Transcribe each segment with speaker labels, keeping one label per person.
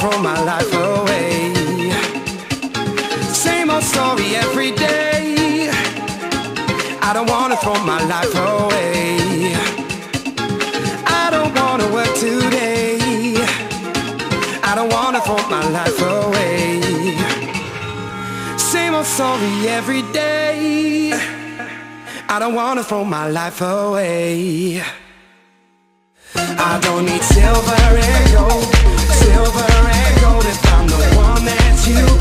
Speaker 1: throw my life away. Same old story every day. I don't wanna throw my life away. I don't wanna work today. I don't wanna throw my life away. Same old story every day. I don't wanna throw my life away. I don't need silver and gold, you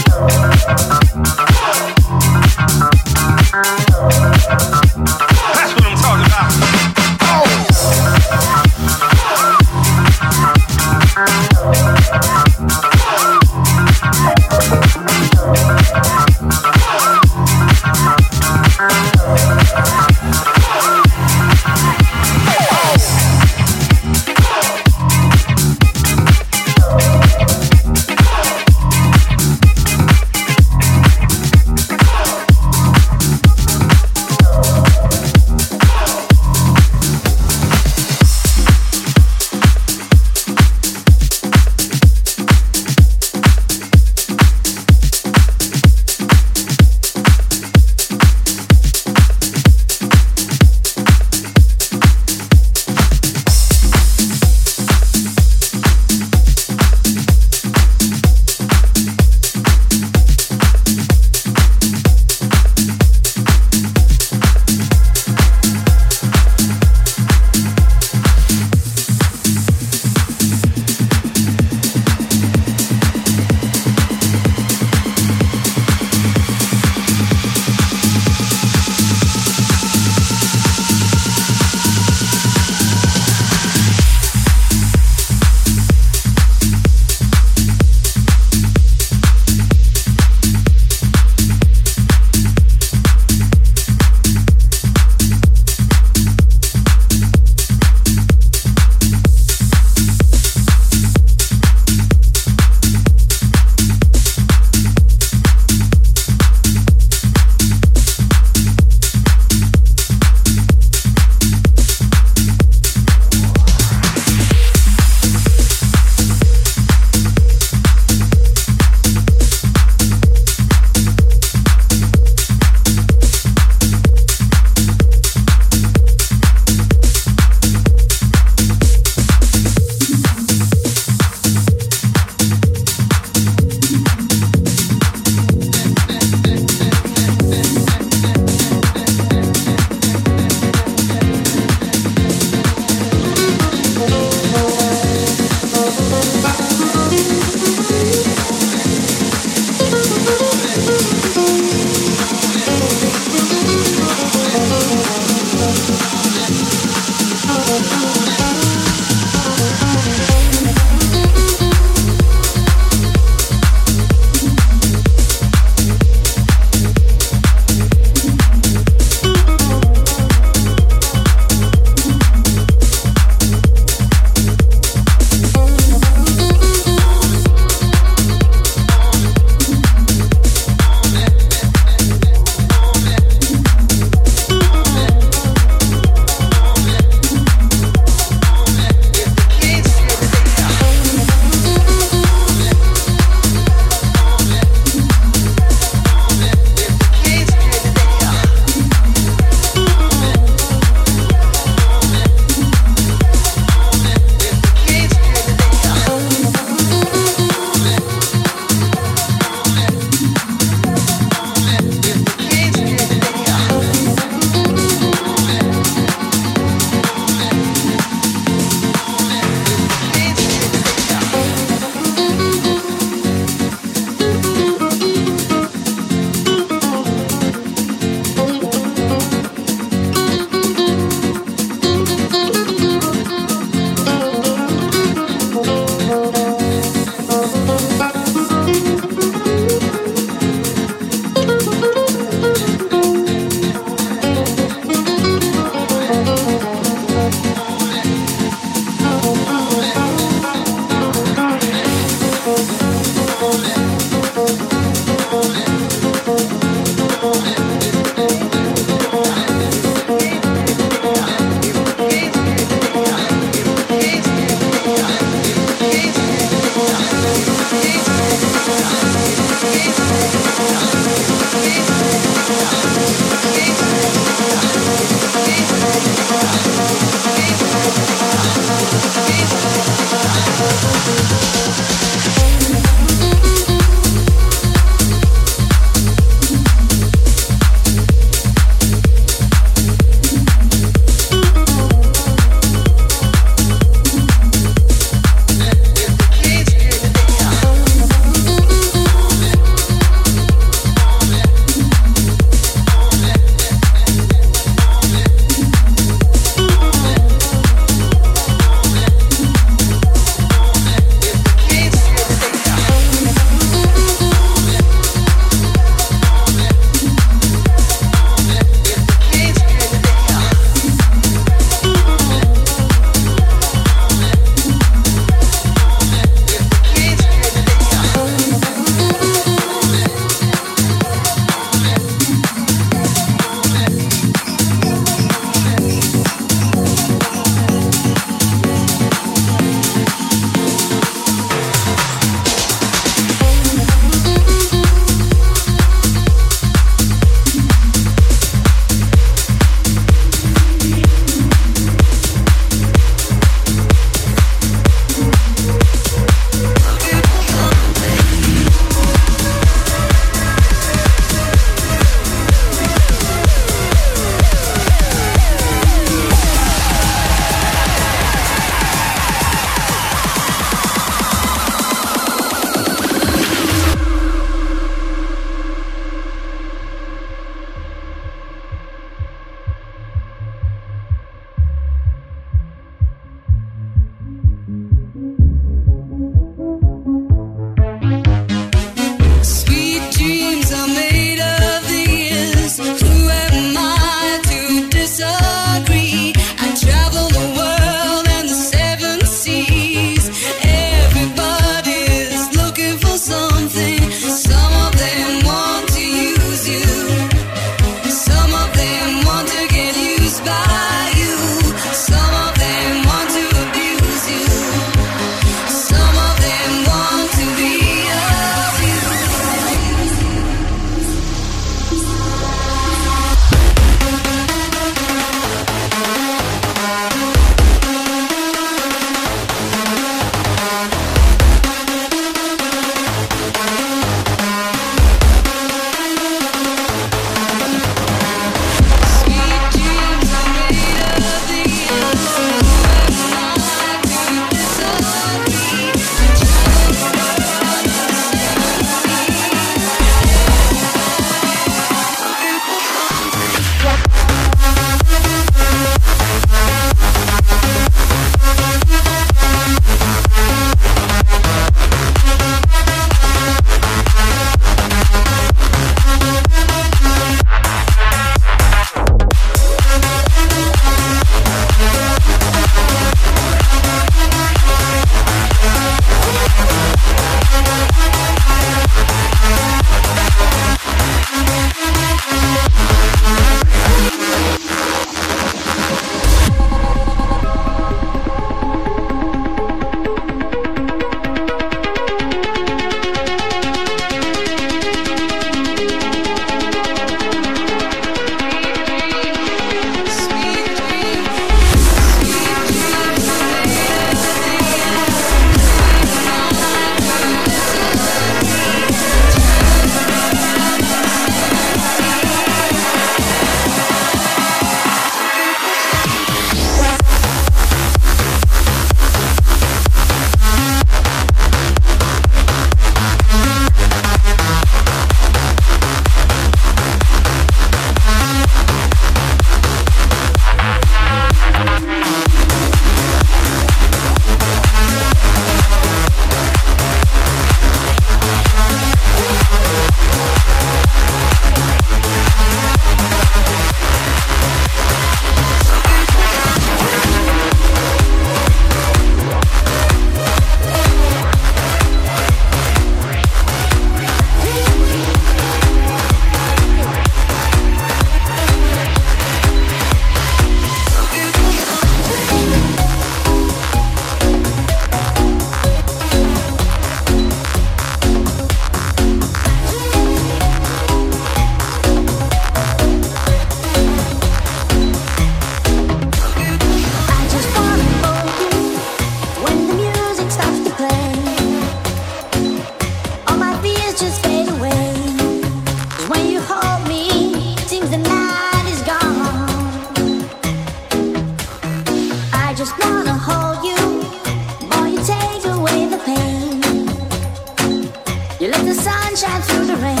Speaker 1: sunshine through the
Speaker 2: rain.